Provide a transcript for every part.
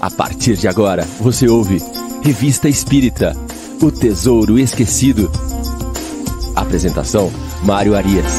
A partir de agora, você ouve Revista Espírita O Tesouro Esquecido. Apresentação: Mário Arias.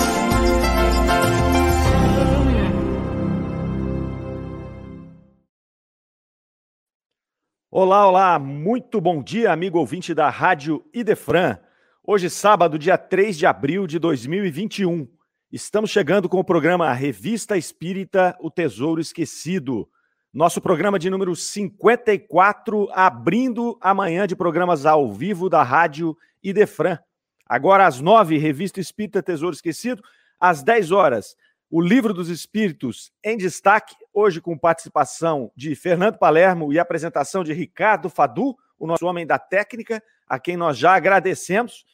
Olá, olá, muito bom dia, amigo ouvinte da Rádio Idefran. Hoje, sábado, dia 3 de abril de 2021. Estamos chegando com o programa Revista Espírita O Tesouro Esquecido. Nosso programa de número 54, abrindo amanhã de programas ao vivo da Rádio Idefran. Agora às nove, Revista Espírita Tesouro Esquecido. Às 10 horas, o Livro dos Espíritos em destaque, hoje com participação de Fernando Palermo e apresentação de Ricardo Fadu, o nosso homem da técnica, a quem nós já agradecemos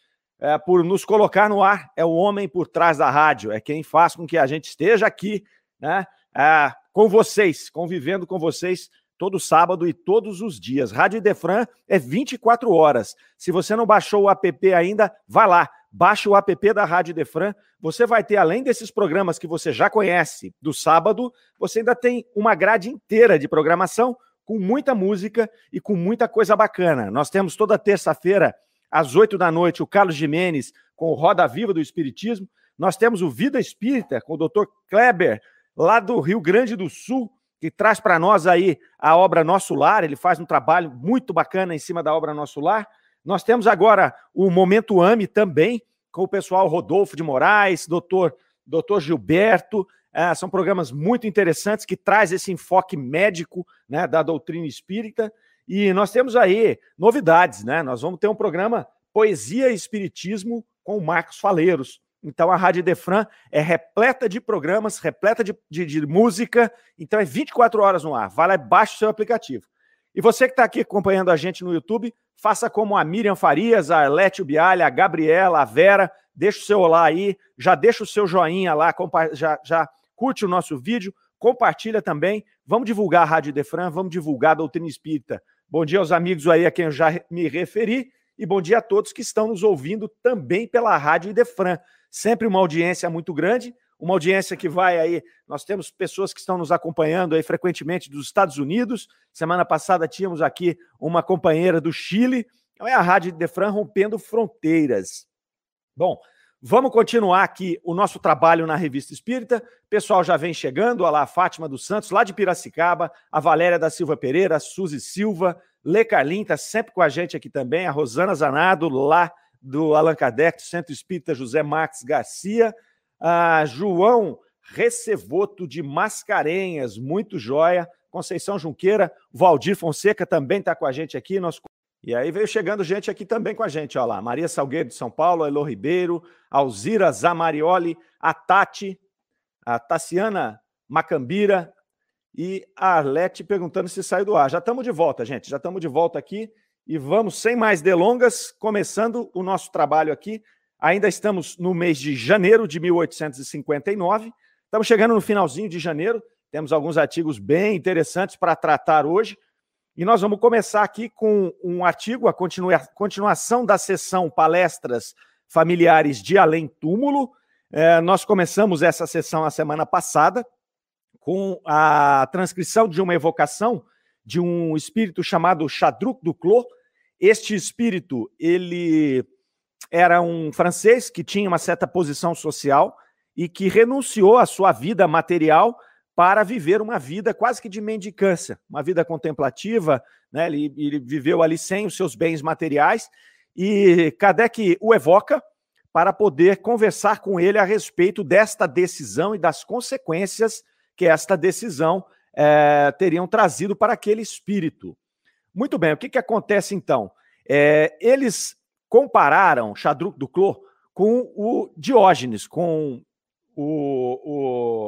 é, por nos colocar no ar. É o homem por trás da rádio, é quem faz com que a gente esteja aqui, né? É, com vocês, convivendo com vocês todo sábado e todos os dias. Rádio Idefran é 24 horas. Se você não baixou o app ainda, vá lá, baixe o app da Rádio Idefran. Você vai ter, além desses programas que você já conhece do sábado, você ainda tem uma grade inteira de programação com muita música e com muita coisa bacana. Nós temos toda terça-feira, às 8 da noite, o Carlos Jimenez com o Roda Viva do Espiritismo. Nós temos o Vida Espírita com o Dr. Kleber lá do Rio Grande do Sul, que traz para nós aí a obra Nosso Lar. Ele faz um trabalho muito bacana em cima da obra Nosso Lar. Nós temos agora o Momento AME também, com o pessoal Rodolfo de Moraes, doutor, doutor Gilberto. É, são programas muito interessantes que traz esse enfoque médico né, da doutrina espírita. E nós temos aí novidades, né? Nós vamos ter um programa Poesia e Espiritismo com o Marcos Faleiros. Então a Rádio Defran é repleta de programas, repleta de, de, de, música, então é 24 horas no ar. Vai lá baixe o seu aplicativo. E você que está aqui acompanhando a gente no YouTube, faça como a Miriam Farias, a Arlete Bialha, a Gabriela, a Vera, deixa o seu olá aí, já deixa o seu joinha lá, já, já curte o nosso vídeo, compartilha também. Vamos divulgar a Rádio Defran, vamos divulgar a doutrina espírita. Bom dia aos amigos aí a quem eu já me referi e bom dia a todos que estão nos ouvindo também pela Rádio Idefran sempre uma audiência muito grande, uma audiência que vai aí. Nós temos pessoas que estão nos acompanhando aí frequentemente dos Estados Unidos. Semana passada tínhamos aqui uma companheira do Chile. É a Rádio Defran rompendo fronteiras. Bom, vamos continuar aqui o nosso trabalho na Revista Espírita. O pessoal já vem chegando, olha lá, a Fátima dos Santos, lá de Piracicaba, a Valéria da Silva Pereira, a Suzy Silva, Lê Carlin está sempre com a gente aqui também, a Rosana Zanado, lá do Allan Kardec, do Centro Espírita José Marques Garcia, a João Recevoto de Mascarenhas, muito joia, Conceição Junqueira, Valdir Fonseca também está com a gente aqui. Nós... E aí veio chegando gente aqui também com a gente, olha lá, Maria Salgueiro de São Paulo, Elô Ribeiro, Alzira Zamarioli, a Tati, a Tassiana Macambira e a Arlete perguntando se saiu do ar. Já estamos de volta, gente, já estamos de volta aqui. E vamos, sem mais delongas, começando o nosso trabalho aqui. Ainda estamos no mês de janeiro de 1859. Estamos chegando no finalzinho de janeiro. Temos alguns artigos bem interessantes para tratar hoje. E nós vamos começar aqui com um artigo, a continua, continuação da sessão Palestras Familiares de Além Túmulo. É, nós começamos essa sessão a semana passada com a transcrição de uma evocação de um espírito chamado Chadruc Duclos. Este espírito, ele era um francês que tinha uma certa posição social e que renunciou à sua vida material para viver uma vida quase que de mendicância, uma vida contemplativa, né? Ele, ele viveu ali sem os seus bens materiais e Kardec o evoca para poder conversar com ele a respeito desta decisão e das consequências que esta decisão é, teriam trazido para aquele espírito. Muito bem, o que, que acontece então? É, eles compararam Chadruc Duclos com o Diógenes, com o,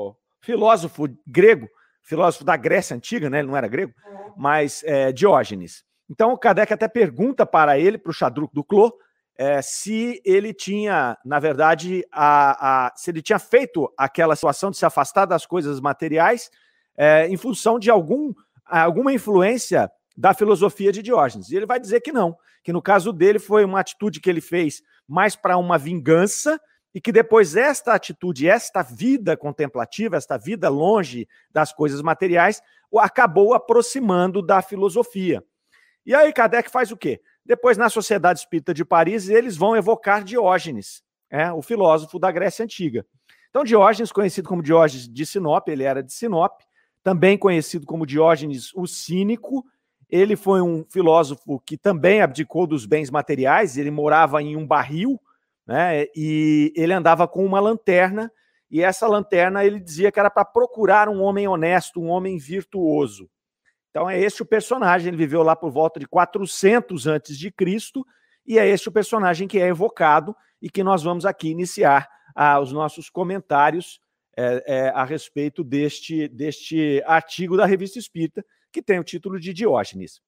o, filósofo grego, filósofo da Grécia Antiga, né? ele não era grego, mas é, Diógenes. Então o Kardec até pergunta para ele, para o Chadruc Duclos, é, se ele tinha, na verdade, a, a, se ele tinha feito aquela situação de se afastar das coisas materiais é, em função de algum, alguma influência da filosofia de Diógenes. E ele vai dizer que não, que no caso dele foi uma atitude que ele fez mais para uma vingança e que depois esta atitude, esta vida contemplativa, esta vida longe das coisas materiais, acabou aproximando da filosofia. E aí Kardec faz o quê? Depois, na Sociedade Espírita de Paris, eles vão evocar Diógenes, é, o filósofo da Grécia Antiga. Então, Diógenes, conhecido como Diógenes de Sinop, ele era de Sinop, também conhecido como Diógenes o Cínico, ele foi um filósofo que também abdicou dos bens materiais, ele morava em um barril, né? E ele andava com uma lanterna, e essa lanterna ele dizia que era para procurar um homem honesto, um homem virtuoso. Então é este o personagem, ele viveu lá por volta de 400 antes de Cristo, e é este o personagem que é evocado e que nós vamos aqui iniciar ah, os nossos comentários é, é, a respeito deste, deste artigo da Revista Espírita, que tem o título de Diógenes.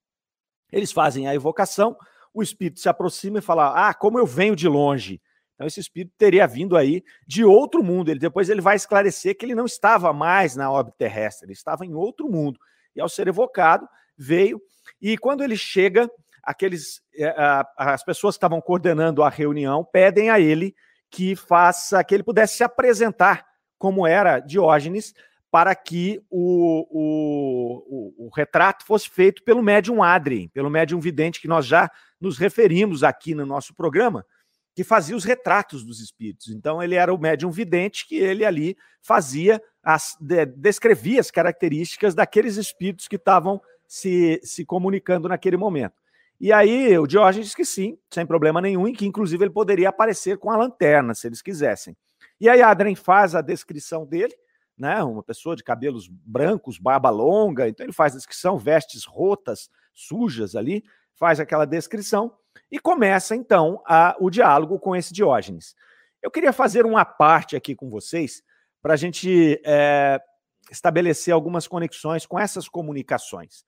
Eles fazem a evocação, o espírito se aproxima e fala: Ah, como eu venho de longe. Então, esse espírito teria vindo aí de outro mundo. Ele depois ele vai esclarecer que ele não estava mais na órbita terrestre, ele estava em outro mundo. E ao ser evocado, veio. E quando ele chega, aqueles é, as pessoas que estavam coordenando a reunião pedem a ele que faça, que ele pudesse se apresentar como era Diógenes, para que o, o, o, o, retrato fosse feito pelo médium Adrien, pelo médium vidente que nós já nos referimos aqui no nosso programa, que fazia os retratos dos espíritos. Então ele era o médium vidente que ele ali fazia, as, de, descrevia as características daqueles espíritos que estavam se, se comunicando naquele momento. E aí o Diógenes disse que sim, sem problema nenhum, e que inclusive ele poderia aparecer com a lanterna, se eles quisessem. E aí Adrien faz a descrição dele, né? Uma pessoa de cabelos brancos, barba longa, então ele faz a descrição, vestes rotas, sujas ali, faz aquela descrição e começa então a, o diálogo com esse Diógenes. Eu queria fazer uma parte aqui com vocês para a gente é, estabelecer algumas conexões com essas comunicações.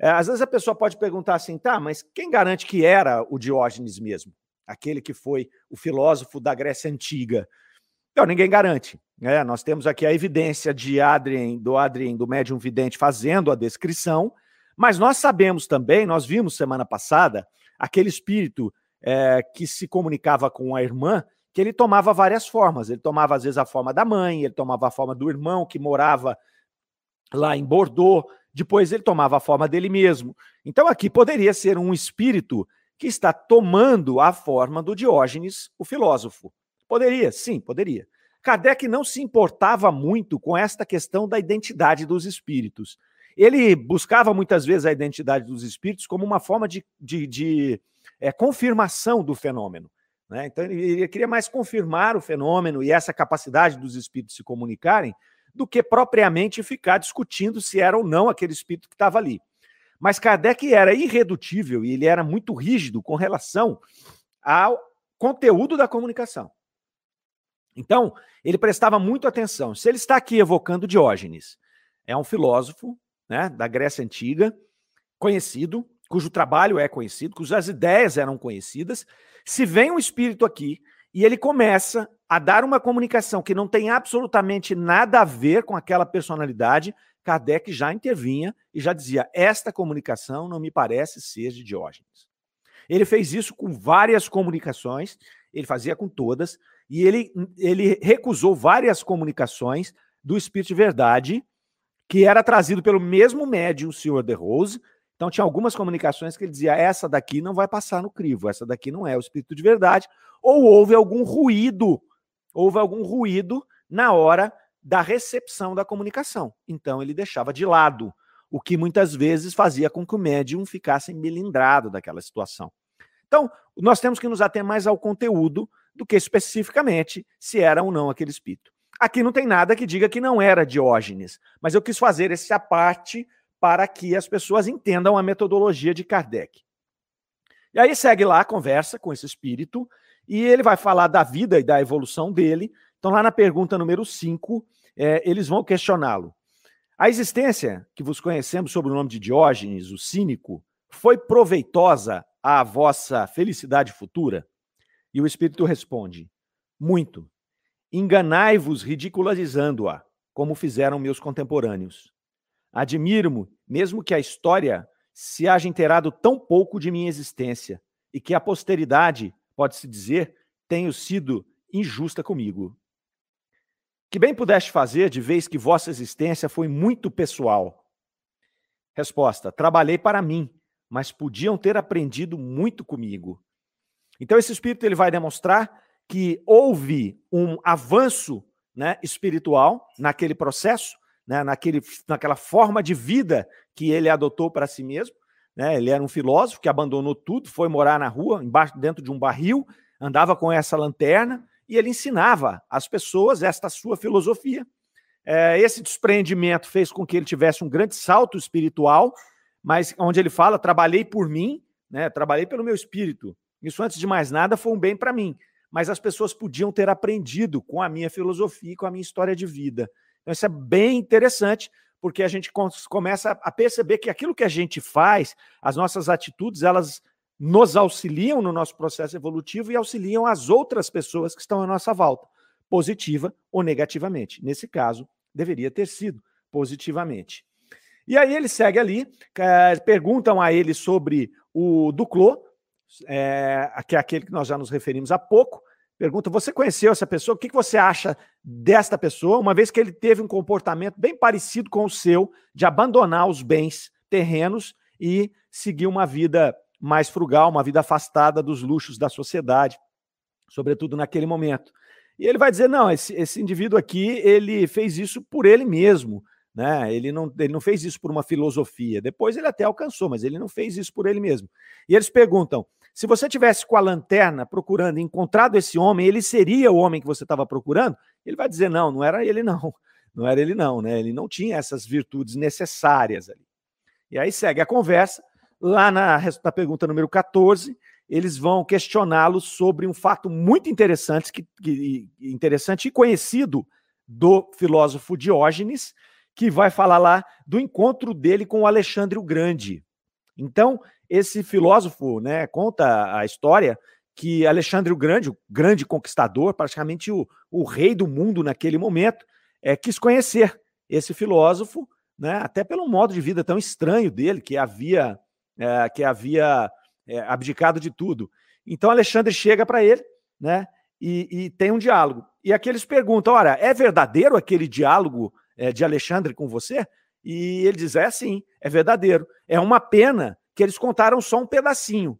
É, às vezes a pessoa pode perguntar assim, tá, mas quem garante que era o Diógenes mesmo? Aquele que foi o filósofo da Grécia Antiga. Não, ninguém garante. Né? Nós temos aqui a evidência de Adrien, do Adrien, do médium vidente, fazendo a descrição, mas nós sabemos também, nós vimos semana passada, aquele espírito é, que se comunicava com a irmã, que ele tomava várias formas. Ele tomava, às vezes, a forma da mãe, ele tomava a forma do irmão que morava lá em Bordeaux, depois ele tomava a forma dele mesmo. Então, aqui poderia ser um espírito que está tomando a forma do Diógenes, o filósofo. Poderia, sim, poderia. Kardec não se importava muito com esta questão da identidade dos espíritos. Ele buscava muitas vezes a identidade dos espíritos como uma forma de, de, de é, confirmação do fenômeno. Né? Então, ele, queria mais confirmar o fenômeno e essa capacidade dos espíritos se comunicarem do que propriamente ficar discutindo se era ou não aquele espírito que estava ali. Mas Kardec era irredutível e ele era muito rígido com relação ao conteúdo da comunicação. Então, ele prestava muito atenção. Se ele está aqui evocando Diógenes, é um filósofo né, da Grécia Antiga, conhecido, cujo trabalho é conhecido, cujas ideias eram conhecidas. Se vem um espírito aqui e ele começa a dar uma comunicação que não tem absolutamente nada a ver com aquela personalidade, Kardec já intervinha e já dizia: esta comunicação não me parece ser de Diógenes. Ele fez isso com várias comunicações, ele fazia com todas, e ele, ele recusou várias comunicações do Espírito de Verdade, que era trazido pelo mesmo médium, o senhor de Rose. Então, tinha algumas comunicações que ele dizia: essa daqui não vai passar no crivo, essa daqui não é o Espírito de Verdade, ou houve algum ruído, houve algum ruído na hora da recepção da comunicação. Então, ele deixava de lado, o que muitas vezes fazia com que o médium ficasse melindrado daquela situação. Então, nós temos que nos ater mais ao conteúdo do que especificamente se era ou não aquele espírito. Aqui não tem nada que diga que não era Diógenes, mas eu quis fazer essa parte para que as pessoas entendam a metodologia de Kardec. E aí segue lá a conversa com esse espírito, e ele vai falar da vida e da evolução dele. Então, lá na pergunta número 5, é, eles vão questioná-lo. A existência que vos conhecemos sob o nome de Diógenes, o cínico, foi proveitosa à vossa felicidade futura? E o Espírito responde: Muito. Enganai-vos ridicularizando-a, como fizeram meus contemporâneos. Admiro-me, mesmo que a história se haja inteirado tão pouco de minha existência, e que a posteridade, pode-se dizer, tenho sido injusta comigo. Que bem pudeste fazer, de vez que vossa existência foi muito pessoal. Resposta: Trabalhei para mim, mas podiam ter aprendido muito comigo. Então, esse espírito ele vai demonstrar que houve um avanço né, espiritual naquele processo, né, naquele, naquela forma de vida que ele adotou para si mesmo. Né? Ele era um filósofo que abandonou tudo, foi morar na rua, embaixo, dentro de um barril, andava com essa lanterna e ele ensinava às pessoas esta sua filosofia. É, esse desprendimento fez com que ele tivesse um grande salto espiritual, mas onde ele fala: trabalhei por mim, né, trabalhei pelo meu espírito. Isso, antes de mais nada, foi um bem para mim. Mas as pessoas podiam ter aprendido com a minha filosofia e com a minha história de vida. Então, isso é bem interessante, porque a gente começa a perceber que aquilo que a gente faz, as nossas atitudes, elas nos auxiliam no nosso processo evolutivo e auxiliam as outras pessoas que estão à nossa volta, positiva ou negativamente. Nesse caso, deveria ter sido positivamente. E aí ele segue ali, é, perguntam a ele sobre o Duclos, é, que é aquele que nós já nos referimos há pouco. Pergunta: você conheceu essa pessoa? O que você acha desta pessoa, uma vez que ele teve um comportamento bem parecido com o seu, de abandonar os bens terrenos e seguir uma vida mais frugal, uma vida afastada dos luxos da sociedade, sobretudo naquele momento. E ele vai dizer: não, esse, esse indivíduo aqui, ele fez isso por ele mesmo. Né? Ele, não, ele não fez isso por uma filosofia. Depois ele até alcançou, mas ele não fez isso por ele mesmo. E eles perguntam: se você tivesse com a lanterna procurando, encontrado esse homem, ele seria o homem que você estava procurando? Ele vai dizer: não, não era ele, não. Não era ele, não, né? Ele não tinha essas virtudes necessárias ali. E aí segue a conversa. Lá na, na pergunta número 14, eles vão questioná-lo sobre um fato muito interessante, que, que, interessante e conhecido do filósofo Diógenes, que vai falar lá do encontro dele com Alexandre o Grande. Então, esse filósofo né, conta a história que Alexandre o Grande, o grande conquistador, praticamente o, o rei do mundo naquele momento, é, quis conhecer esse filósofo, né, até pelo modo de vida tão estranho dele, que havia, é, que havia é, abdicado de tudo. Então Alexandre chega para ele né, e, e, tem um diálogo. E aqui eles perguntam: olha, é verdadeiro aquele diálogo é, de Alexandre com você? E ele diz: é sim, é verdadeiro. É uma pena que eles contaram só um pedacinho.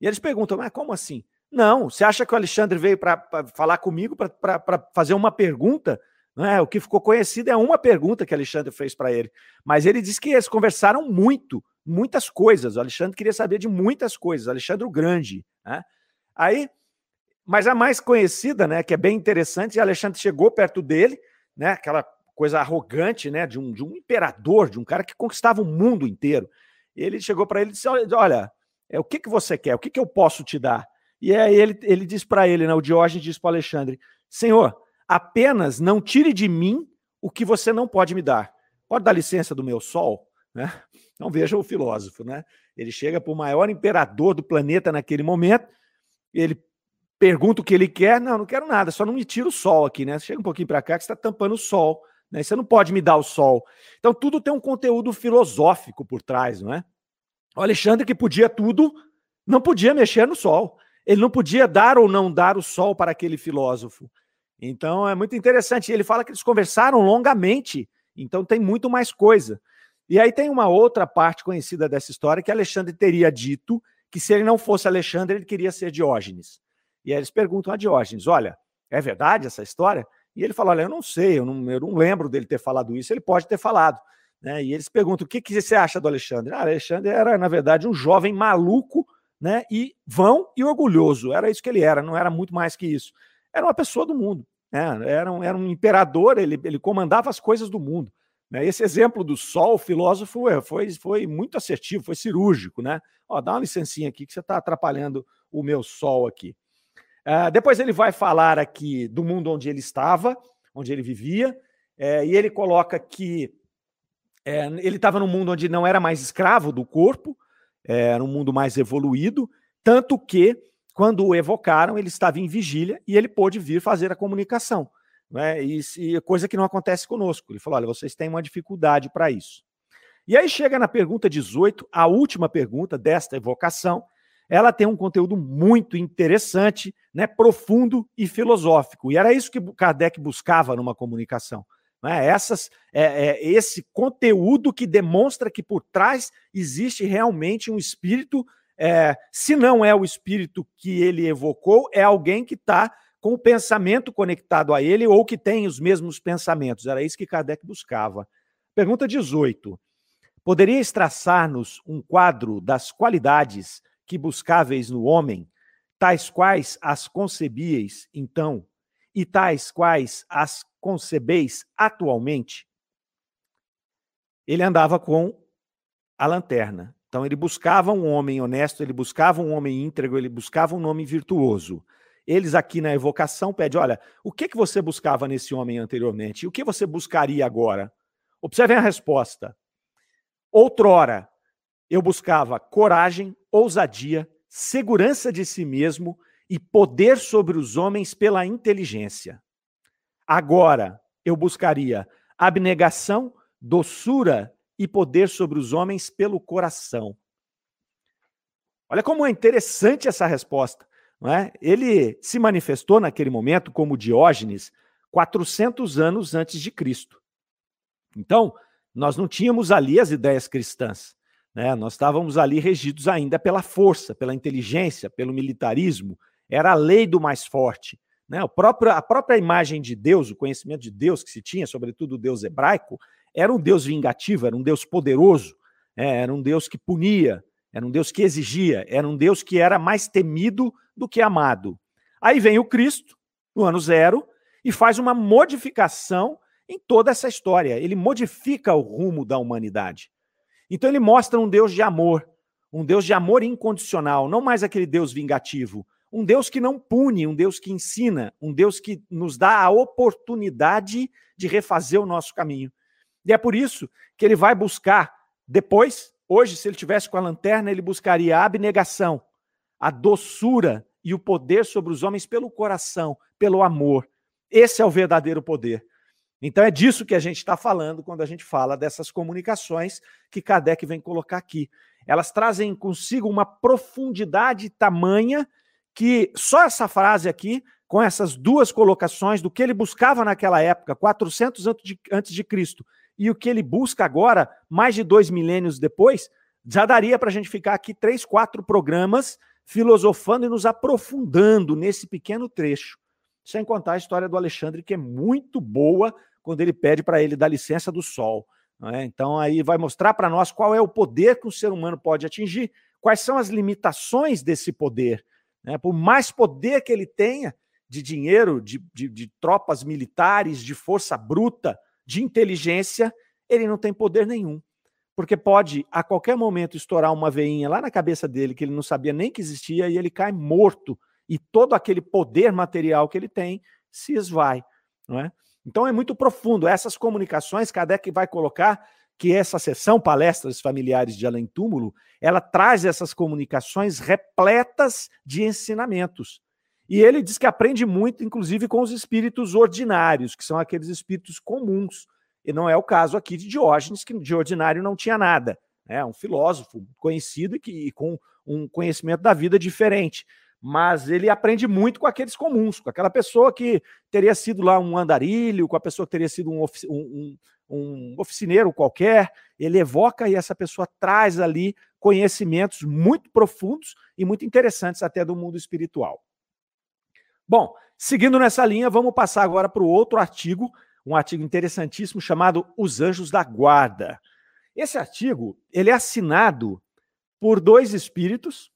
E eles perguntam: mas como assim? Não, você acha que o Alexandre veio para falar comigo, para fazer uma pergunta? É? O que ficou conhecido é uma pergunta que Alexandre fez para ele. Mas ele disse que eles conversaram muito, muitas coisas. O Alexandre queria saber de muitas coisas, Alexandre o Grande. Né? Aí, mas a mais conhecida, né, que é bem interessante, Alexandre chegou perto dele, né, aquela coisa arrogante, né, de um, de um imperador, de um cara que conquistava o mundo inteiro. E ele chegou para ele e disse: Olha, é, o que, que você quer? O que, que eu posso te dar? E aí ele, ele diz para ele, né, o Diógenes diz para Alexandre: Senhor, apenas não tire de mim o que você não pode me dar. Pode dar licença do meu sol? Né? Então veja o filósofo, né? Ele chega para o maior imperador do planeta naquele momento, ele pergunta o que ele quer, não, não quero nada, só não me tira o sol aqui, né? Chega um pouquinho para cá que está tampando o sol, né? Você não pode me dar o sol. Então tudo tem um conteúdo filosófico por trás, não é? O Alexandre que podia tudo, não podia mexer no sol. Ele não podia dar ou não dar o sol para aquele filósofo. Então é muito interessante. Ele fala que eles conversaram longamente, então tem muito mais coisa. E aí tem uma outra parte conhecida dessa história que Alexandre teria dito que se ele não fosse Alexandre, ele queria ser Diógenes. E aí eles perguntam a Diógenes: olha, é verdade essa história? E ele fala: olha, eu não sei, eu não, eu não lembro dele ter falado isso, ele pode ter falado. Né? E eles perguntam: o que, que você acha do Alexandre? Ah, Alexandre era, na verdade, um jovem maluco né? e vão e orgulhoso. Era isso que ele era, não era muito mais que isso era uma pessoa do mundo. Né? Era, um, era um imperador, ele, ele comandava as coisas do mundo. Né? Esse exemplo do sol, filósofo, é, foi, foi muito assertivo, foi cirúrgico. Né? Ó, dá uma licencinha aqui que você está atrapalhando o meu sol aqui. Uh, depois ele vai falar aqui do mundo onde ele estava, onde ele vivia, é, e ele coloca que é, ele estava num mundo onde não era mais escravo do corpo, é, era um mundo mais evoluído, tanto que quando o evocaram, ele estava em vigília e ele pôde vir fazer a comunicação. Né? E, e coisa que não acontece conosco. Ele falou: olha, vocês têm uma dificuldade para isso. E aí chega na pergunta 18, a última pergunta desta evocação. Ela tem um conteúdo muito interessante, né, profundo e filosófico. E era isso que Kardec buscava numa comunicação. Né? Essas, é, é, esse conteúdo que demonstra que por trás existe realmente um espírito. É, se não é o espírito que ele evocou, é alguém que está com o pensamento conectado a ele ou que tem os mesmos pensamentos. Era isso que Kardec buscava. Pergunta 18. Poderia traçar-nos um quadro das qualidades que buscáveis no homem, tais quais as concebíeis então, e tais quais as concebeis atualmente? Ele andava com a lanterna. Então ele buscava um homem honesto, ele buscava um homem íntegro, ele buscava um homem virtuoso. Eles aqui na evocação pedem, olha, o que que você buscava nesse homem anteriormente? O que você buscaria agora? Observem a resposta. Outrora, eu buscava coragem, ousadia, segurança de si mesmo e poder sobre os homens pela inteligência. Agora eu buscaria abnegação, doçura e poder sobre os homens pelo coração. Olha como é interessante essa resposta. Não é? Ele se manifestou naquele momento como Diógenes 400 anos antes de Cristo. Então, nós não tínhamos ali as ideias cristãs. Né? Nós estávamos ali regidos ainda pela força, pela inteligência, pelo militarismo. Era a lei do mais forte. Né? O próprio, a própria imagem de Deus, o conhecimento de Deus que se tinha, sobretudo o Deus hebraico, era um Deus vingativo, era um Deus poderoso, é, era um Deus que punia, era um Deus que exigia, era um Deus que era mais temido do que amado. Aí vem o Cristo, no ano zero, e faz uma modificação em toda essa história. Ele modifica o rumo da humanidade. Então ele mostra um Deus de amor, um Deus de amor incondicional, não mais aquele Deus vingativo, um Deus que não pune, um Deus que ensina, um Deus que nos dá a oportunidade de refazer o nosso caminho. E é por isso que ele vai buscar depois, hoje, se ele tivesse com a lanterna, ele buscaria a abnegação, a doçura e o poder sobre os homens pelo coração, pelo amor. Esse é o verdadeiro poder. Então é disso que a gente está falando quando a gente fala dessas comunicações que Kardec vem colocar aqui. Elas trazem consigo uma profundidade tamanha que só essa frase aqui, com essas duas colocações do que ele buscava naquela época, 400 antes de Cristo, e o que ele busca agora, mais de dois milênios depois, já daria para a gente ficar aqui três, quatro programas filosofando e nos aprofundando nesse pequeno trecho sem contar a história do Alexandre, que é muito boa quando ele pede para ele dar licença do sol. É? Então, aí vai mostrar para nós qual é o poder que o ser humano pode atingir, quais são as limitações desse poder. Né? Por mais poder que ele tenha de dinheiro, de, de, de tropas militares, de força bruta, de inteligência, ele não tem poder nenhum. Porque pode, a qualquer momento, estourar uma veinha lá na cabeça dele que ele não sabia nem que existia e ele cai morto e todo aquele poder material que ele tem se esvai, não é? Então é muito profundo. Essas comunicações, Kardec vai colocar que essa sessão Palestras Familiares de Além Túmulo, ela traz essas comunicações repletas de ensinamentos. E ele diz que aprende muito, inclusive, com os espíritos ordinários, que são aqueles espíritos comuns. E não é o caso aqui de Diógenes, que de ordinário não tinha nada. É um filósofo conhecido e, que, e com um conhecimento da vida diferente mas ele aprende muito com aqueles comuns, com aquela pessoa que teria sido lá um andarilho, com a pessoa que teria sido um, ofici um, um, um oficineiro qualquer. Ele evoca e essa pessoa traz ali conhecimentos muito profundos e muito interessantes até do mundo espiritual. Bom, seguindo nessa linha, vamos passar agora para o outro artigo, um artigo interessantíssimo chamado Os Anjos da Guarda. Esse artigo ele é assinado por dois espíritos,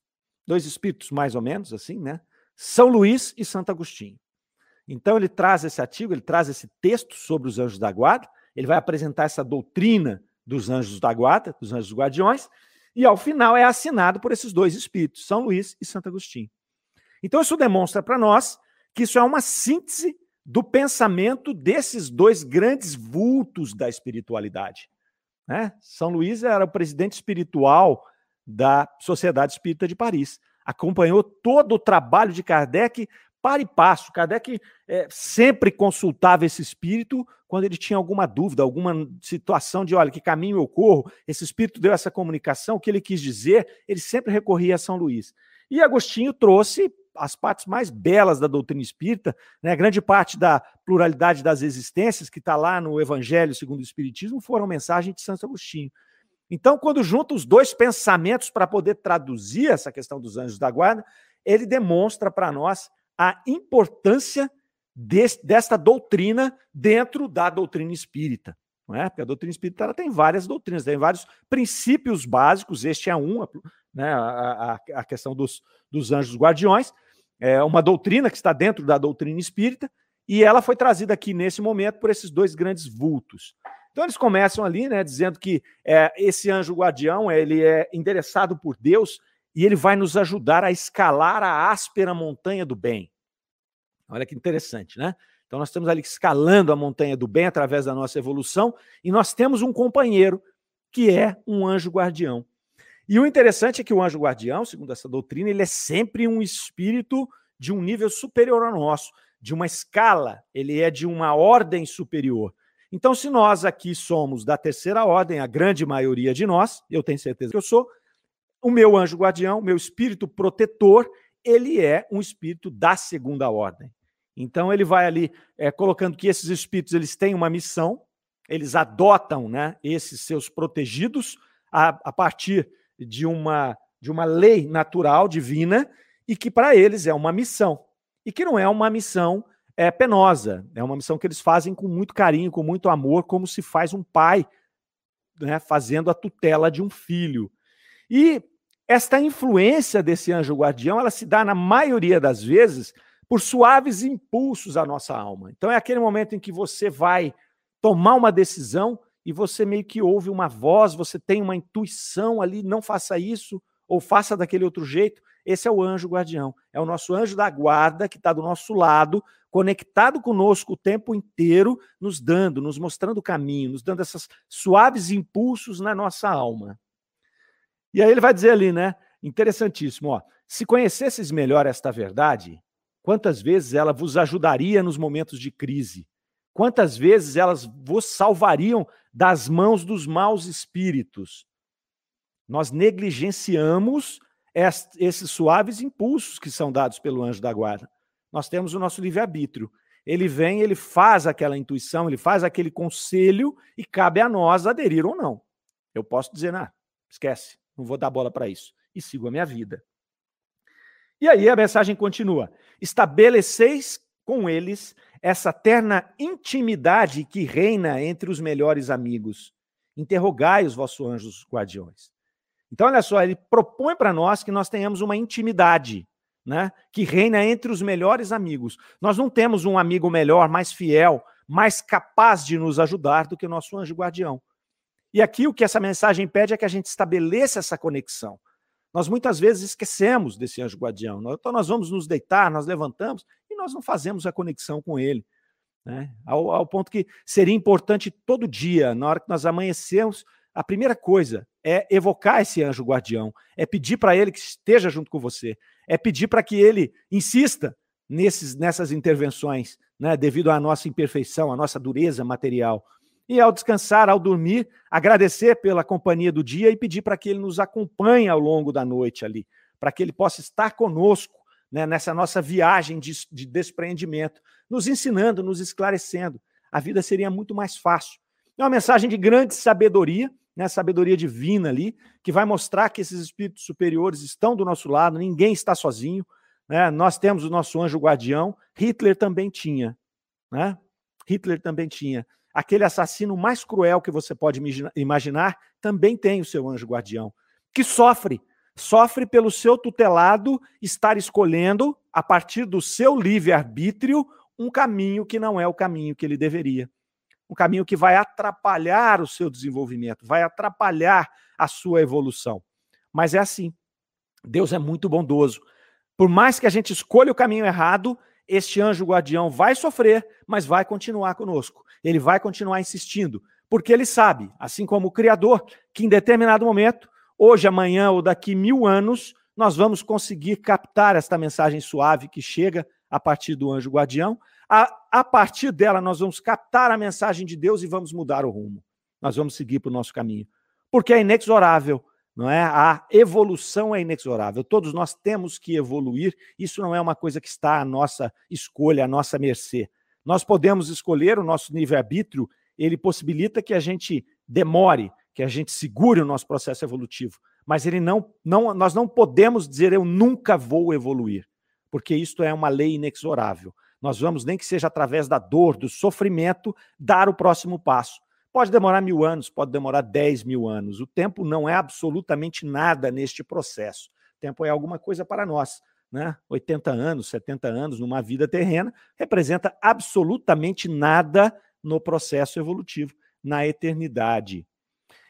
dois espíritos mais ou menos assim, né? São Luís e Santo Agostinho. Então ele traz esse artigo, ele traz esse texto sobre os anjos da guarda, ele vai apresentar essa doutrina dos anjos da guarda, dos anjos guardiões, e ao final é assinado por esses dois espíritos, São Luís e Santo Agostinho. Então isso demonstra para nós que isso é uma síntese do pensamento desses dois grandes vultos da espiritualidade. Né? São Luís era o presidente espiritual da Sociedade Espírita de Paris. Acompanhou todo o trabalho de Kardec para e passo. Kardec é, sempre consultava esse espírito quando ele tinha alguma dúvida, alguma situação de, olha, que caminho eu corro? Esse espírito deu essa comunicação, o que ele quis dizer, ele sempre recorria a São Luís. E Agostinho trouxe as partes mais belas da doutrina espírita, né? grande parte da pluralidade das existências que está lá no Evangelho segundo o Espiritismo foram mensagens de Santo Agostinho. Então, quando junta os dois pensamentos para poder traduzir essa questão dos anjos da guarda, ele demonstra para nós a importância desta doutrina dentro da doutrina espírita. Não é? Porque a doutrina espírita ela tem várias doutrinas, tem vários princípios básicos, este é um, né? a, a, a questão dos, dos anjos guardiões, é uma doutrina que está dentro da doutrina espírita, e ela foi trazida aqui nesse momento por esses dois grandes vultos. Então eles começam ali, né, dizendo que é, esse anjo guardião ele é endereçado por Deus e ele vai nos ajudar a escalar a áspera montanha do bem. Olha que interessante, né? Então nós estamos ali escalando a montanha do bem através da nossa evolução e nós temos um companheiro que é um anjo guardião. E o interessante é que o anjo guardião, segundo essa doutrina, ele é sempre um espírito de um nível superior ao nosso, de uma escala, ele é de uma ordem superior. Então, se nós aqui somos da terceira ordem, a grande maioria de nós, eu tenho certeza que eu sou, o meu anjo guardião, meu espírito protetor, ele é um espírito da segunda ordem. Então ele vai ali é, colocando que esses espíritos eles têm uma missão, eles adotam né, esses seus protegidos a, a partir de uma, de uma lei natural divina e que para eles é uma missão. E que não é uma missão é, penosa, é uma missão que eles fazem com muito carinho, com muito amor, como se faz um pai né, fazendo a tutela de um filho. E esta influência desse anjo guardião, ela se dá na maioria das vezes por suaves impulsos à nossa alma. Então é aquele momento em que você vai tomar uma decisão e você meio que ouve uma voz, você tem uma intuição ali, não faça isso ou faça daquele outro jeito. Esse é o anjo guardião, é o nosso anjo da guarda que está do nosso lado, conectado conosco o tempo inteiro, nos dando, nos mostrando o caminho, nos dando esses suaves impulsos na nossa alma. E aí ele vai dizer ali, né? Interessantíssimo, ó. Se conhecesses melhor esta verdade, Quantas vezes ela vos ajudaria nos momentos de crise? Quantas vezes elas vos salvariam das mãos dos maus espíritos? Nós negligenciamos esses suaves impulsos que são dados pelo anjo da guarda. Nós temos o nosso livre-arbítrio. Ele vem, ele faz aquela intuição, ele faz aquele conselho e cabe a nós aderir ou não. Eu posso dizer, não, esquece, não vou dar bola para isso. E sigo a minha vida. E aí a mensagem continua: estabeleceis com eles essa terna intimidade que reina entre os melhores amigos. Interrogai os vossos anjos guardiões. Então, olha só, ele propõe para nós que nós tenhamos uma intimidade, né, que reina entre os melhores amigos. Nós não temos um amigo melhor, mais fiel, mais capaz de nos ajudar do que o nosso anjo guardião. E aqui o que essa mensagem pede é que a gente estabeleça essa conexão. Nós muitas vezes esquecemos desse anjo guardião. Então nós vamos nos deitar, nós levantamos e nós não fazemos a conexão com ele. Né? Ao, ao ponto que seria importante todo dia, na hora que nós amanhecemos, a primeira coisa é evocar esse anjo guardião, é pedir para ele que esteja junto com você, é pedir para que ele insista nesses, nessas intervenções, né, devido à nossa imperfeição, à nossa dureza material. E ao descansar, ao dormir, agradecer pela companhia do dia e pedir para que ele nos acompanhe ao longo da noite ali, para que ele possa estar conosco né, nessa nossa viagem de, de despreendimento, nos ensinando, nos esclarecendo. A vida seria muito mais fácil. É uma mensagem de grande sabedoria, né, sabedoria divina ali, que vai mostrar que esses espíritos superiores estão do nosso lado, ninguém está sozinho. Né? Nós temos o nosso anjo guardião, Hitler também tinha. Né? Hitler também tinha aquele assassino mais cruel que você pode imaginar, também tem o seu anjo guardião, que sofre, sofre pelo seu tutelado estar escolhendo, a partir do seu livre-arbítrio, um caminho que não é o caminho que ele deveria. Um caminho que vai atrapalhar o seu desenvolvimento, vai atrapalhar a sua evolução. Mas é assim. Deus é muito bondoso. Por mais que a gente escolha o caminho errado, este anjo guardião vai sofrer, mas vai continuar conosco. Ele vai continuar insistindo, porque ele sabe, assim como o Criador, que em determinado momento, hoje, amanhã ou daqui mil anos, nós vamos conseguir captar esta mensagem suave que chega a partir do anjo guardião. A, a partir dela, nós vamos captar a mensagem de Deus e vamos mudar o rumo. Nós vamos seguir para o nosso caminho. Porque é inexorável não é? A evolução é inexorável. Todos nós temos que evoluir. Isso não é uma coisa que está à nossa escolha, à nossa mercê. Nós podemos escolher o nosso livre-arbítrio, ele possibilita que a gente demore, que a gente segure o nosso processo evolutivo. Mas ele não, não, nós não podemos dizer eu nunca vou evoluir, porque isto é uma lei inexorável. Nós vamos, nem que seja através da dor, do sofrimento, dar o próximo passo. Pode demorar mil anos, pode demorar dez mil anos. O tempo não é absolutamente nada neste processo. O tempo é alguma coisa para nós. Né? 80 anos, 70 anos numa vida terrena representa absolutamente nada no processo evolutivo, na eternidade.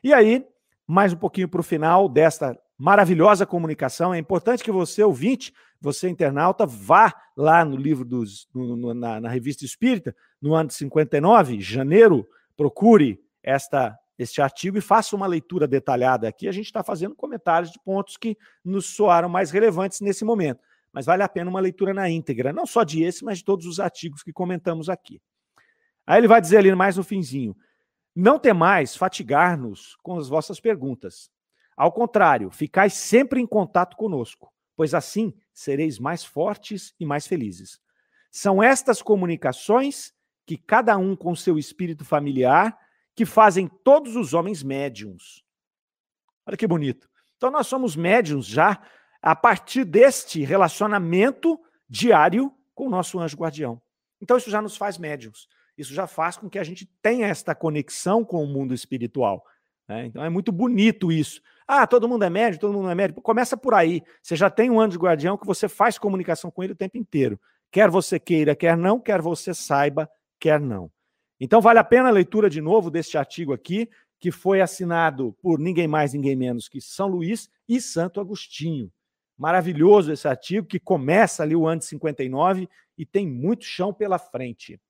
E aí, mais um pouquinho para o final desta maravilhosa comunicação, é importante que você, ouvinte, você internauta, vá lá no livro dos, no, no, na, na revista Espírita, no ano de 59, janeiro, procure esta este artigo e faça uma leitura detalhada aqui. A gente está fazendo comentários de pontos que nos soaram mais relevantes nesse momento. Mas vale a pena uma leitura na íntegra, não só de esse, mas de todos os artigos que comentamos aqui. Aí ele vai dizer ali mais no finzinho: não temais fatigar-nos com as vossas perguntas. Ao contrário, ficais sempre em contato conosco, pois assim sereis mais fortes e mais felizes. São estas comunicações que cada um com seu espírito familiar que fazem todos os homens médiums. Olha que bonito. Então nós somos médiums já a partir deste relacionamento diário com o nosso anjo guardião. Então isso já nos faz médiums. Isso já faz com que a gente tenha esta conexão com o mundo espiritual. Né? Então é muito bonito isso. Ah, todo mundo é médium, todo mundo é médium. Começa por aí. Você já tem um anjo guardião que você faz comunicação com ele o tempo inteiro. Quer você queira, quer não, quer você saiba, quer não. Então vale a pena a leitura de novo deste artigo aqui, que foi assinado por ninguém mais, ninguém menos que São Luís e Santo Agostinho. Maravilhoso esse artigo, que começa ali o ano de 59 e tem muito chão pela frente.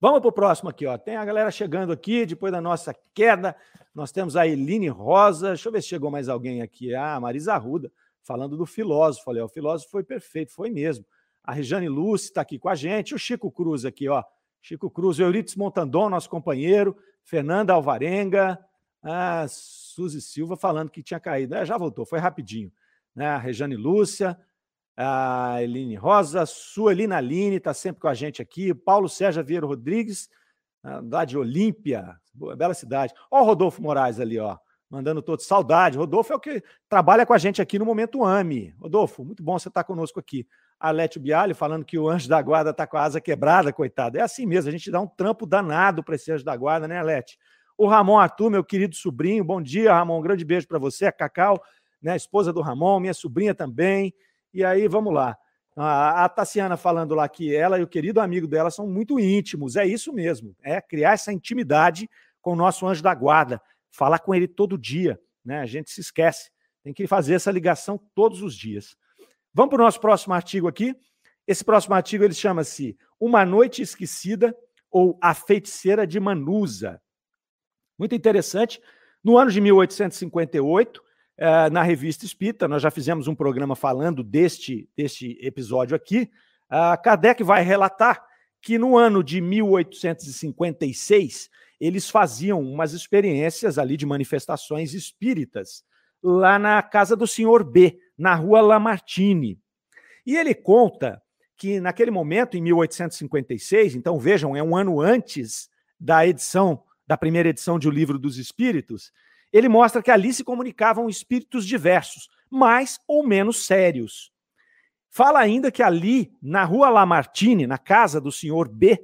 Vamos para o próximo aqui, ó. Tem a galera chegando aqui depois da nossa queda. Nós temos a Eline Rosa. Deixa eu ver se chegou mais alguém aqui. Ah, Marisa Arruda, falando do filósofo. Olha, o filósofo foi perfeito, foi mesmo. A Rejane Lúcia está aqui com a gente. O Chico Cruz aqui, ó. Chico Cruz, Eurites Montandon, nosso companheiro, Fernanda Alvarenga, a Suzy Silva falando que tinha caído. É, já voltou, foi rapidinho. Né? A Rejane Lúcia, a Eline Rosa, Suelina Aline está sempre com a gente aqui, Paulo Sérgio Vieira Rodrigues, lá de Olímpia, bela cidade. Ó o Rodolfo Moraes ali, ó, mandando todo saudade. Rodolfo é o que trabalha com a gente aqui no Momento AME. Rodolfo, muito bom você estar conosco aqui. Arlete Bialy falando que o anjo da guarda está com a asa quebrada, coitado. É assim mesmo, a gente dá um trampo danado para esse anjo da guarda, né, Arlete? O Ramon Arthur, meu querido sobrinho, bom dia, Ramon, um grande beijo para você, a Cacau, né, esposa do Ramon, minha sobrinha também. E aí, vamos lá. A, Tassiana falando lá que ela e o querido amigo dela são muito íntimos, é isso mesmo, é criar essa intimidade com o nosso anjo da guarda, falar com ele todo dia, né? A gente se esquece, tem que fazer essa ligação todos os dias. Vamos para o nosso próximo artigo aqui. Esse próximo artigo ele chama-se Uma Noite Esquecida ou A Feiticeira de Manusa. Muito interessante. No ano de 1858, eh, na revista Espírita, nós já fizemos um programa falando deste, deste episódio aqui. Uh, Kardec vai relatar que no ano de 1856 eles faziam umas experiências ali de manifestações espíritas lá na casa do senhor B, na rua Lamartine. E ele conta que naquele momento, em 1856, então vejam, é um ano antes da edição, da primeira edição de O Livro dos Espíritos, ele mostra que ali se comunicavam espíritos diversos, mais ou menos sérios. Fala ainda que ali, na rua Lamartine, na casa do senhor B,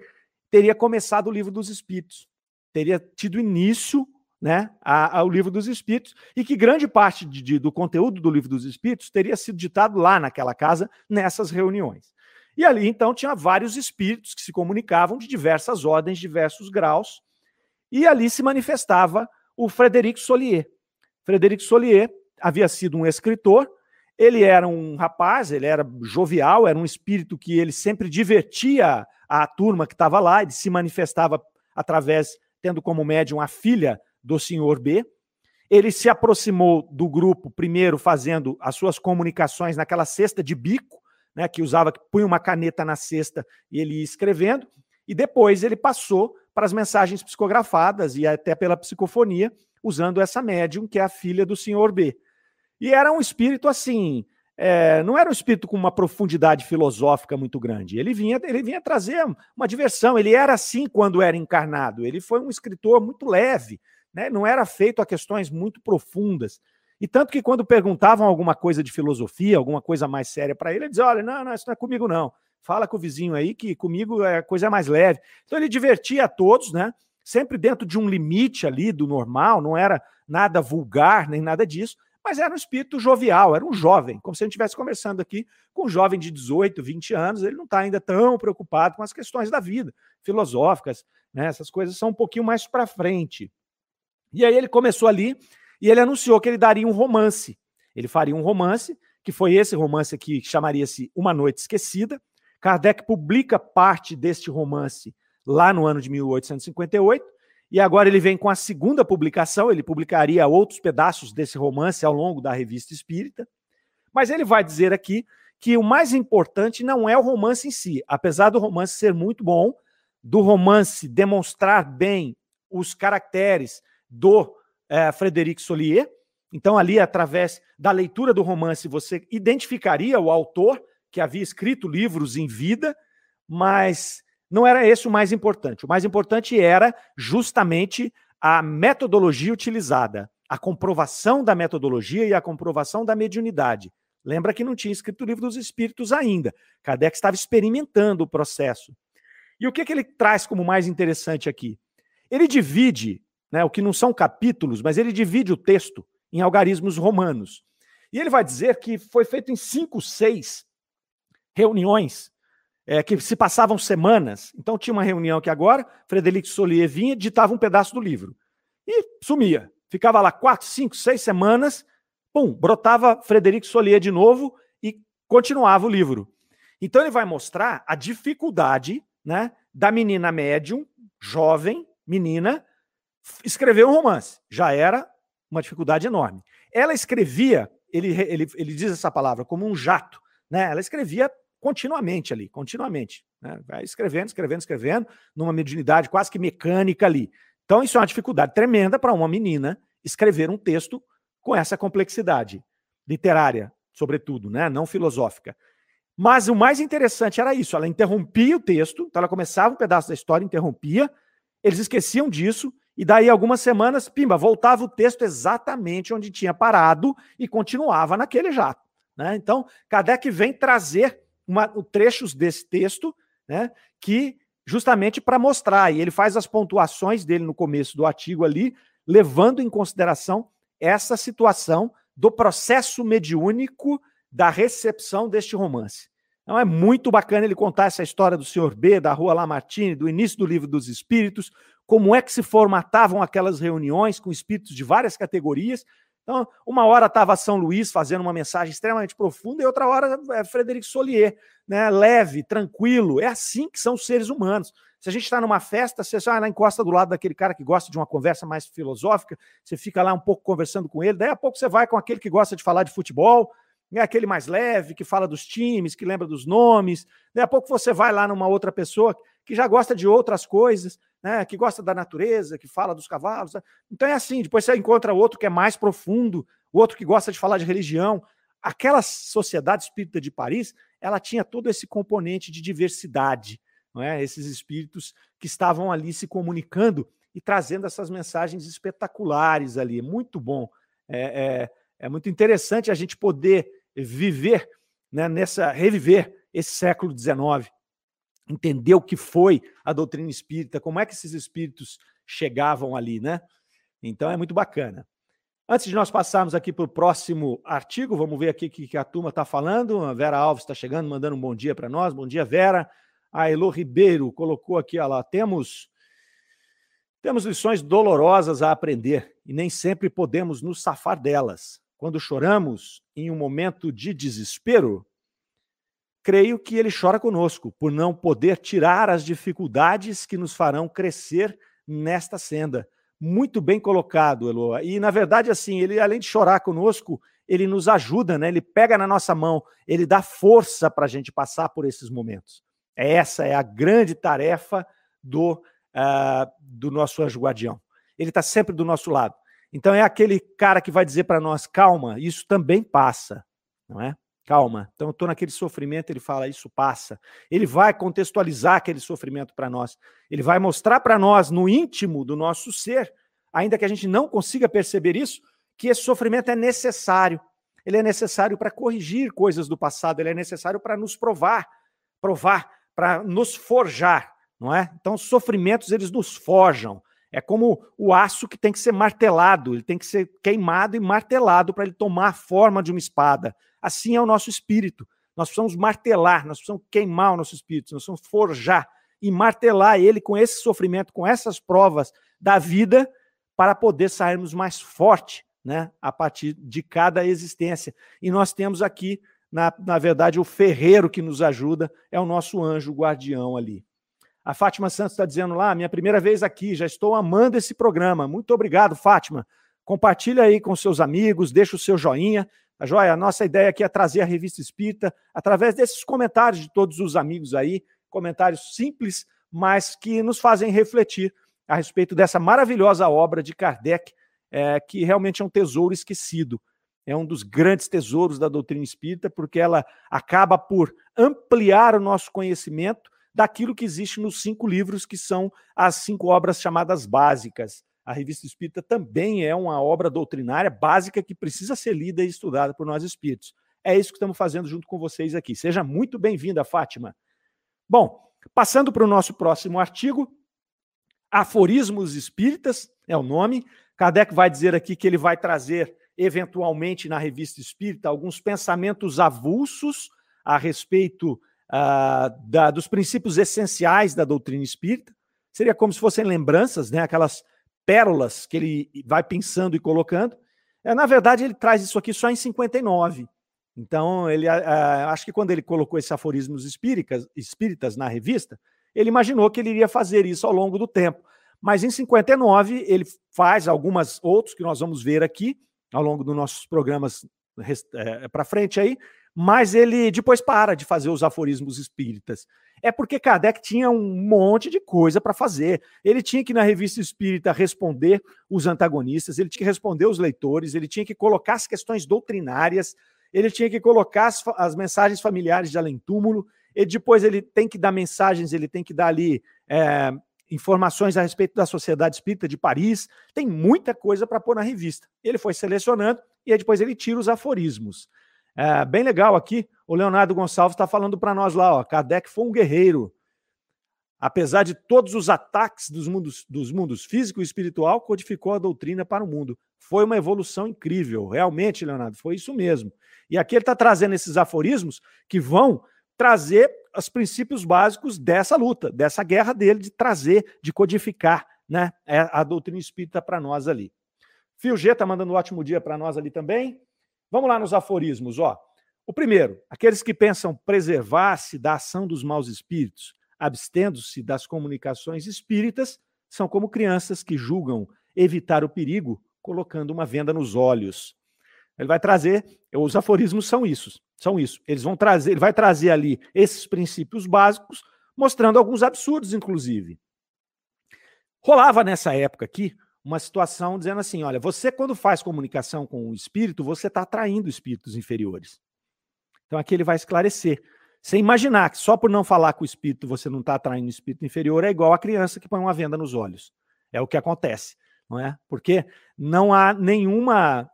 teria começado o Livro dos Espíritos. Teria tido início né, ao livro dos Espíritos, e que grande parte de, de, do conteúdo do livro dos Espíritos teria sido ditado lá naquela casa, nessas reuniões. E ali, então, tinha vários espíritos que se comunicavam de diversas ordens, diversos graus, e ali se manifestava o Frederic Solier. Frederic Solier havia sido um escritor, ele era um rapaz, ele era jovial, era um espírito que ele sempre divertia a turma que estava lá, ele se manifestava através, tendo como médium a filha do senhor B. Ele se aproximou do grupo, primeiro fazendo as suas comunicações naquela cesta de bico, né, que usava, que punha uma caneta na cesta e ele ia escrevendo, e depois ele passou para as mensagens psicografadas e até pela psicofonia, usando essa médium, que é a filha do senhor B. E era um espírito assim, é, não era um espírito com uma profundidade filosófica muito grande. Ele vinha, ele vinha trazer uma diversão. Ele era assim quando era encarnado. Ele foi um escritor muito leve, né? não era feito a questões muito profundas. E tanto que quando perguntavam alguma coisa de filosofia, alguma coisa mais séria para ele, ele dizia: olha, não, não, isso não é comigo, não. Fala com o vizinho aí que comigo é coisa mais leve. Então ele divertia a todos, né? Sempre dentro de um limite ali do normal, não era nada vulgar, nem nada disso mas era um espírito jovial, era um jovem, como se a gente estivesse conversando aqui com um jovem de 18, 20 anos, ele não está ainda tão preocupado com as questões da vida, filosóficas, né? essas coisas são um pouquinho mais para frente. E aí ele começou ali e ele anunciou que ele daria um romance. Ele faria um romance, que foi esse romance aqui, que chamaria-se Uma Noite Esquecida. Kardec publica parte deste romance lá no ano de 1858, e agora ele vem com a segunda publicação, ele publicaria outros pedaços desse romance ao longo da revista Espírita. Mas ele vai dizer aqui que o mais importante não é o romance em si, apesar do romance ser muito bom, do romance demonstrar bem os caracteres do é, Frederic Solier. Então, ali, através da leitura do romance, você identificaria o autor que havia escrito livros em vida, mas não era esse o mais importante. O mais importante era justamente a metodologia utilizada, a comprovação da metodologia e a comprovação da mediunidade. Lembra que não tinha escrito o livro dos espíritos ainda. Kardec estava experimentando o processo. E o que, que ele traz como mais interessante aqui? Ele divide, né, o que não são capítulos, mas ele divide o texto em algarismos romanos. E ele vai dizer que foi feito em cinco, seis reuniões é, que se passavam semanas. Então tinha uma reunião que agora, Frederico Solier vinha, ditava um pedaço do livro. E sumia. Ficava lá quatro, cinco, seis semanas, pum, brotava Frederico Solier de novo e continuava o livro. Então ele vai mostrar a dificuldade né, da menina médium, jovem, menina, escrever um romance. Já era uma dificuldade enorme. Ela escrevia, ele, ele, ele diz essa palavra, como um jato. Né? Ela escrevia continuamente ali, continuamente. Né? Vai escrevendo, escrevendo, escrevendo, numa mediunidade quase que mecânica ali. Então, isso é uma dificuldade tremenda para uma menina escrever um texto com essa complexidade literária, sobretudo, né? não filosófica. Mas o mais interessante era isso: ela interrompia o texto, então ela começava um pedaço da história, interrompia, eles esqueciam disso, e daí algumas semanas, pimba, voltava o texto exatamente onde tinha parado e continuava naquele jato. Né? Então, Kardec vem trazer uma, trechos desse texto, né, que justamente para mostrar, e ele faz as pontuações dele no começo do artigo ali, levando em consideração essa situação do processo mediúnico da recepção deste romance. Então é muito bacana ele contar essa história do senhor B, da Rua Lamartine, do início do livro dos espíritos, como é que se formatavam aquelas reuniões com espíritos de várias categorias, então, uma hora estava São Luís fazendo uma mensagem extremamente profunda e outra hora é Frederico Solier, né? leve, tranquilo. É assim que são os seres humanos. Se a gente está numa festa, você vai lá encosta do lado daquele cara que gosta de uma conversa mais filosófica, você fica lá um pouco conversando com ele, daí a pouco você vai com aquele que gosta de falar de futebol, é aquele mais leve, que fala dos times, que lembra dos nomes. Daí a pouco você vai lá numa outra pessoa que já gosta de outras coisas né, que gosta da natureza, que fala dos cavalos. Né? Então é assim, depois você encontra outro que é mais profundo, outro que gosta de falar de religião. Aquela sociedade espírita de Paris, ela tinha todo esse componente de diversidade, não é? esses espíritos que estavam ali se comunicando e trazendo essas mensagens espetaculares ali. Muito bom. É, é, é muito interessante a gente poder viver né, nessa, reviver esse século XIX entender o que foi a doutrina espírita, como é que esses espíritos chegavam ali, né? Então é muito bacana. Antes de nós passarmos aqui para o próximo artigo, vamos ver aqui o que a turma está falando. A Vera Alves está chegando, mandando um bom dia para nós. Bom dia, Vera. A Elo Ribeiro colocou aqui, lá, temos temos lições dolorosas a aprender e nem sempre podemos nos safar delas. Quando choramos em um momento de desespero, creio que ele chora conosco por não poder tirar as dificuldades que nos farão crescer nesta senda. Muito bem colocado, Eloa. E, na verdade, assim, ele, além de chorar conosco, ele nos ajuda, né? Ele pega na nossa mão, ele dá força para a gente passar por esses momentos. Essa é a grande tarefa do uh, do nosso anjo guardião. Ele está sempre do nosso lado. Então é aquele cara que vai dizer para nós: calma, isso também passa, não é? Calma. Então eu estou naquele sofrimento, ele fala: isso passa. Ele vai contextualizar aquele sofrimento para nós. Ele vai mostrar para nós, no íntimo do nosso ser, ainda que a gente não consiga perceber isso, que esse sofrimento é necessário. Ele é necessário para corrigir coisas do passado, ele é necessário para nos provar, provar, para nos forjar, não é? Então, os sofrimentos eles nos forjam. É como o aço que tem que ser martelado, ele tem que ser queimado e martelado para ele tomar a forma de uma espada. Assim é o nosso espírito. Nós precisamos martelar, nós precisamos queimar o nosso espírito, nós precisamos forjar e martelar ele com esse sofrimento, com essas provas da vida, para poder sairmos mais forte, né, a partir de cada existência. E nós temos aqui, na, na verdade, o ferreiro que nos ajuda, é o nosso anjo guardião ali. A Fátima Santos está dizendo lá, minha primeira vez aqui, já estou amando esse programa. Muito obrigado, Fátima. Compartilha aí com seus amigos, deixa o seu joinha. A joia, a nossa ideia aqui é trazer a revista Espírita através desses comentários de todos os amigos aí, comentários simples, mas que nos fazem refletir a respeito dessa maravilhosa obra de Kardec, é, que realmente é um tesouro esquecido. É um dos grandes tesouros da doutrina espírita, porque ela acaba por ampliar o nosso conhecimento daquilo que existe nos cinco livros, que são as cinco obras chamadas básicas. A Revista Espírita também é uma obra doutrinária básica que precisa ser lida e estudada por nós espíritos. É isso que estamos fazendo junto com vocês aqui. Seja muito bem-vinda, Fátima. Bom, passando para o nosso próximo artigo, Aforismos Espíritas é o nome. Kardec vai dizer aqui que ele vai trazer, eventualmente, na Revista Espírita, alguns pensamentos avulsos a respeito uh, da, dos princípios essenciais da doutrina espírita. Seria como se fossem lembranças, né? aquelas pérolas que ele vai pensando e colocando. É, na verdade, ele traz isso aqui só em 59. Então, ele uh, acho que quando ele colocou esses aforismos espíritas, espíritas na revista, ele imaginou que ele iria fazer isso ao longo do tempo. Mas em 59, ele faz algumas outros que nós vamos ver aqui ao longo dos nossos programas é, para frente aí, mas ele depois para de fazer os aforismos espíritas. É porque Kardec tinha um monte de coisa para fazer. Ele tinha que, na revista espírita, responder os antagonistas, ele tinha que responder os leitores, ele tinha que colocar as questões doutrinárias, ele tinha que colocar as, as mensagens familiares de além-túmulo, e depois ele tem que dar mensagens, ele tem que dar ali é, informações a respeito da Sociedade Espírita de Paris. Tem muita coisa para pôr na revista. Ele foi selecionando e depois ele tira os aforismos. É, bem legal aqui, o Leonardo Gonçalves está falando para nós lá, ó, Kardec foi um guerreiro. Apesar de todos os ataques dos mundos, dos mundos físico e espiritual, codificou a doutrina para o mundo. Foi uma evolução incrível, realmente, Leonardo, foi isso mesmo. E aqui ele está trazendo esses aforismos que vão trazer os princípios básicos dessa luta, dessa guerra dele, de trazer, de codificar né, é, a doutrina espírita para nós ali. Fio G está mandando um ótimo dia para nós ali também. Vamos lá nos aforismos, ó. O primeiro, aqueles que pensam preservar-se da ação dos maus espíritos, abstendo-se das comunicações espíritas, são como crianças que julgam evitar o perigo colocando uma venda nos olhos. Ele vai trazer, os aforismos são isso, são isso. Eles vão trazer, ele vai trazer ali esses princípios básicos, mostrando alguns absurdos, inclusive. Rolava nessa época aqui uma situação dizendo assim: olha, você, quando faz comunicação com o espírito, você está atraindo espíritos inferiores. Então aqui ele vai esclarecer. Sem imaginar que só por não falar com o espírito você não está atraindo espírito inferior, é igual a criança que põe uma venda nos olhos. É o que acontece, não é? Porque não há nenhuma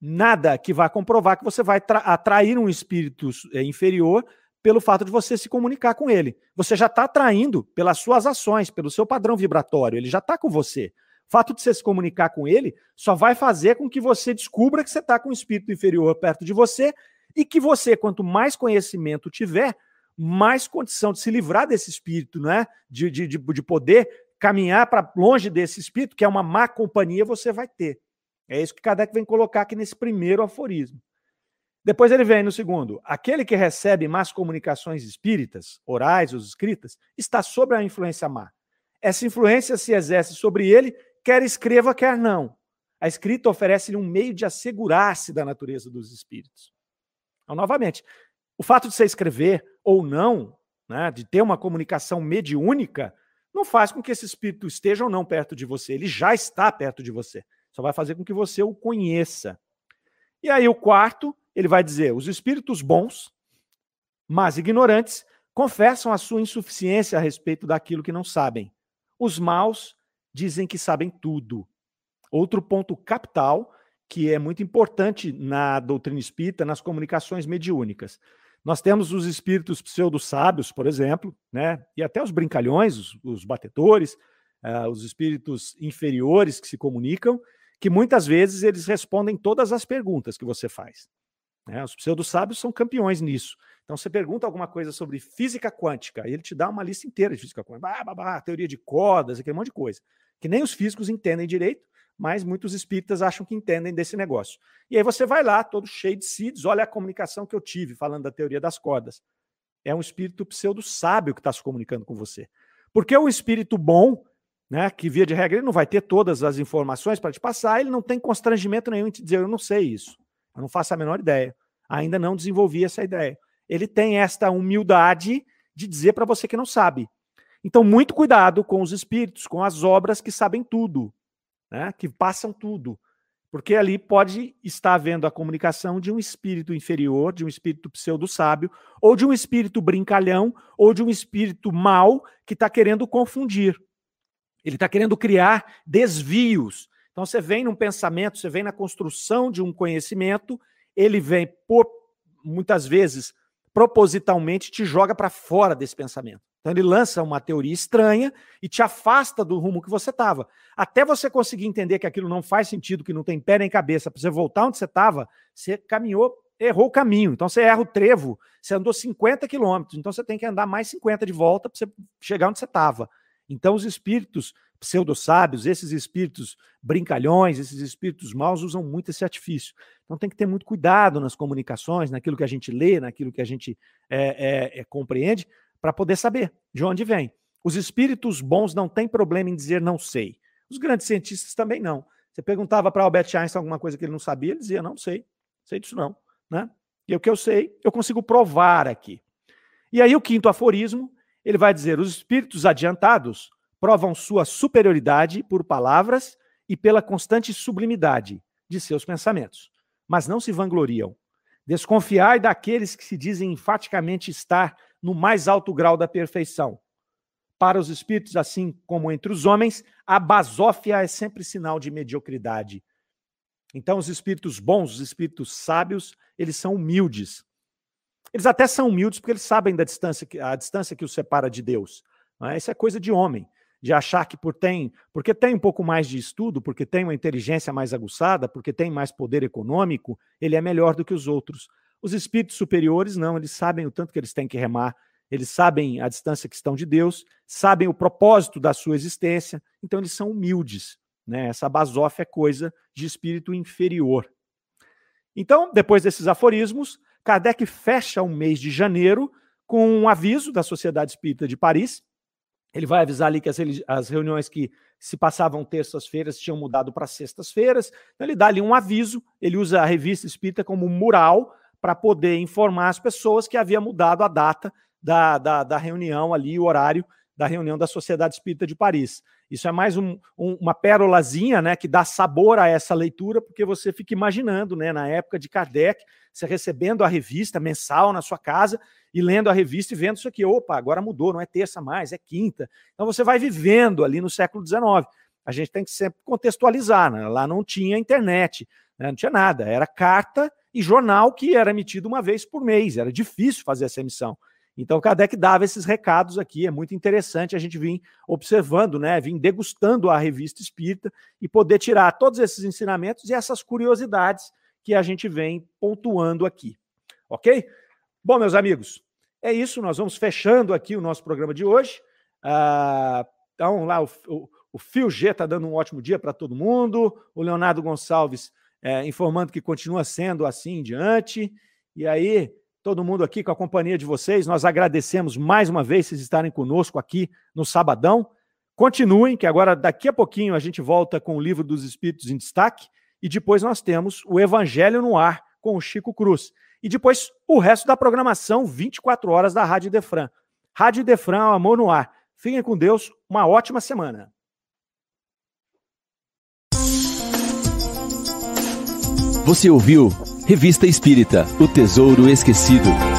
nada que vá comprovar que você vai atrair um espírito eh, inferior pelo fato de você se comunicar com ele. Você já está atraindo pelas suas ações, pelo seu padrão vibratório, ele já está com você. Fato de você se comunicar com ele só vai fazer com que você descubra que você está com um espírito inferior perto de você e que você, quanto mais conhecimento tiver, mais condição de se livrar desse espírito, né? de, de, de, de poder caminhar para longe desse espírito, que é uma má companhia, você vai ter. É isso que Kardec vem colocar aqui nesse primeiro aforismo. Depois ele vem no segundo. Aquele que recebe más comunicações espíritas, orais ou escritas, está sob a influência má. Essa influência se exerce sobre ele quer escreva, quer não. A escrita oferece-lhe um meio de assegurar-se da natureza dos espíritos. Então, novamente, o fato de você escrever ou não, né, de ter uma comunicação mediúnica, não faz com que esse espírito esteja ou não perto de você. Ele já está perto de você. Só vai fazer com que você o conheça. E aí, o quarto, ele vai dizer: os espíritos bons, mas ignorantes, confessam a sua insuficiência a respeito daquilo que não sabem. Os maus dizem que sabem tudo. Outro ponto capital que é muito importante na doutrina espírita, nas comunicações mediúnicas. Nós temos os espíritos pseudo-sábios, por exemplo, né? e até os brincalhões, os, os batedores, uh, os espíritos inferiores que se comunicam, que muitas vezes eles respondem todas as perguntas que você faz. Né? Os pseudo-sábios são campeões nisso. Então, você pergunta alguma coisa sobre física quântica, e ele te dá uma lista inteira de física quântica, bah, bah, bah, teoria de cordas, aquele monte de coisa, que nem os físicos entendem direito, mas muitos espíritas acham que entendem desse negócio. E aí você vai lá, todo cheio de seeds, olha a comunicação que eu tive falando da teoria das cordas. É um espírito pseudo-sábio que está se comunicando com você. Porque o espírito bom, né, que via de regra ele não vai ter todas as informações para te passar, ele não tem constrangimento nenhum em te dizer, eu não sei isso, eu não faço a menor ideia, ainda não desenvolvi essa ideia. Ele tem esta humildade de dizer para você que não sabe. Então, muito cuidado com os espíritos, com as obras que sabem tudo né, que passam tudo. Porque ali pode estar havendo a comunicação de um espírito inferior, de um espírito pseudo-sábio, ou de um espírito brincalhão, ou de um espírito mau que está querendo confundir. Ele está querendo criar desvios. Então você vem num pensamento, você vem na construção de um conhecimento, ele vem por muitas vezes propositalmente te joga para fora desse pensamento. Então ele lança uma teoria estranha e te afasta do rumo que você estava. Até você conseguir entender que aquilo não faz sentido, que não tem pé nem cabeça, para você voltar onde você estava, você caminhou, errou o caminho. Então você erra o trevo, você andou 50 quilômetros, então você tem que andar mais 50 de volta para você chegar onde você estava. Então os espíritos pseudo-sábios, esses espíritos brincalhões, esses espíritos maus usam muito esse artifício. Então tem que ter muito cuidado nas comunicações, naquilo que a gente lê, naquilo que a gente é, é, é, compreende, para poder saber de onde vem. Os espíritos bons não têm problema em dizer não sei. Os grandes cientistas também não. Você perguntava para Albert Einstein alguma coisa que ele não sabia, ele dizia não sei, sei disso não, né? E o que eu sei, eu consigo provar aqui. E aí o quinto aforismo, ele vai dizer: os espíritos adiantados provam sua superioridade por palavras e pela constante sublimidade de seus pensamentos, mas não se vangloriam. Desconfiai daqueles que se dizem enfaticamente estar no mais alto grau da perfeição. Para os espíritos, assim como entre os homens, a basófia é sempre sinal de mediocridade. Então, os espíritos bons, os espíritos sábios, eles são humildes. Eles até são humildes porque eles sabem da distância, a distância que os separa de Deus. É? Isso é coisa de homem, de achar que por tem, porque tem um pouco mais de estudo, porque tem uma inteligência mais aguçada, porque tem mais poder econômico, ele é melhor do que os outros. Os espíritos superiores, não, eles sabem o tanto que eles têm que remar, eles sabem a distância que estão de Deus, sabem o propósito da sua existência, então eles são humildes. Né? Essa basófia é coisa de espírito inferior. Então, depois desses aforismos, Kardec fecha o mês de janeiro com um aviso da Sociedade Espírita de Paris. Ele vai avisar ali que as, as reuniões que se passavam terças-feiras tinham mudado para sextas-feiras. Então, ele dá ali um aviso, ele usa a revista espírita como mural para poder informar as pessoas que havia mudado a data da, da, da reunião ali, o horário da reunião da Sociedade Espírita de Paris. Isso é mais um, um, uma pérolazinha, né, que dá sabor a essa leitura, porque você fica imaginando, né, na época de Kardec, você recebendo a revista mensal na sua casa e lendo a revista e vendo isso aqui, opa, agora mudou, não é terça mais, é quinta. Então você vai vivendo ali no século XIX. A gente tem que sempre contextualizar, né? lá não tinha internet, né? não tinha nada, era carta e jornal que era emitido uma vez por mês, era difícil fazer essa emissão. Então, Kardec dava esses recados aqui, é muito interessante a gente vir observando, né, vir degustando a revista espírita e poder tirar todos esses ensinamentos e essas curiosidades que a gente vem pontuando aqui. Ok? Bom, meus amigos, é isso, nós vamos fechando aqui o nosso programa de hoje. Ah, então, lá, o, o, Fio G está dando um ótimo dia para todo mundo, o Leonardo Gonçalves é, informando que continua sendo assim em diante. E aí, todo mundo aqui com a companhia de vocês. Nós agradecemos mais uma vez vocês estarem conosco aqui no Sabadão. Continuem, que agora daqui a pouquinho a gente volta com o livro dos Espíritos em Destaque e depois nós temos o Evangelho no Ar com o Chico Cruz. E depois o resto da programação 24 horas da Rádio Defran. Rádio Defran, Amor no Ar. Fiquem com Deus, uma ótima semana. Você ouviu Revista Espírita O Tesouro Esquecido.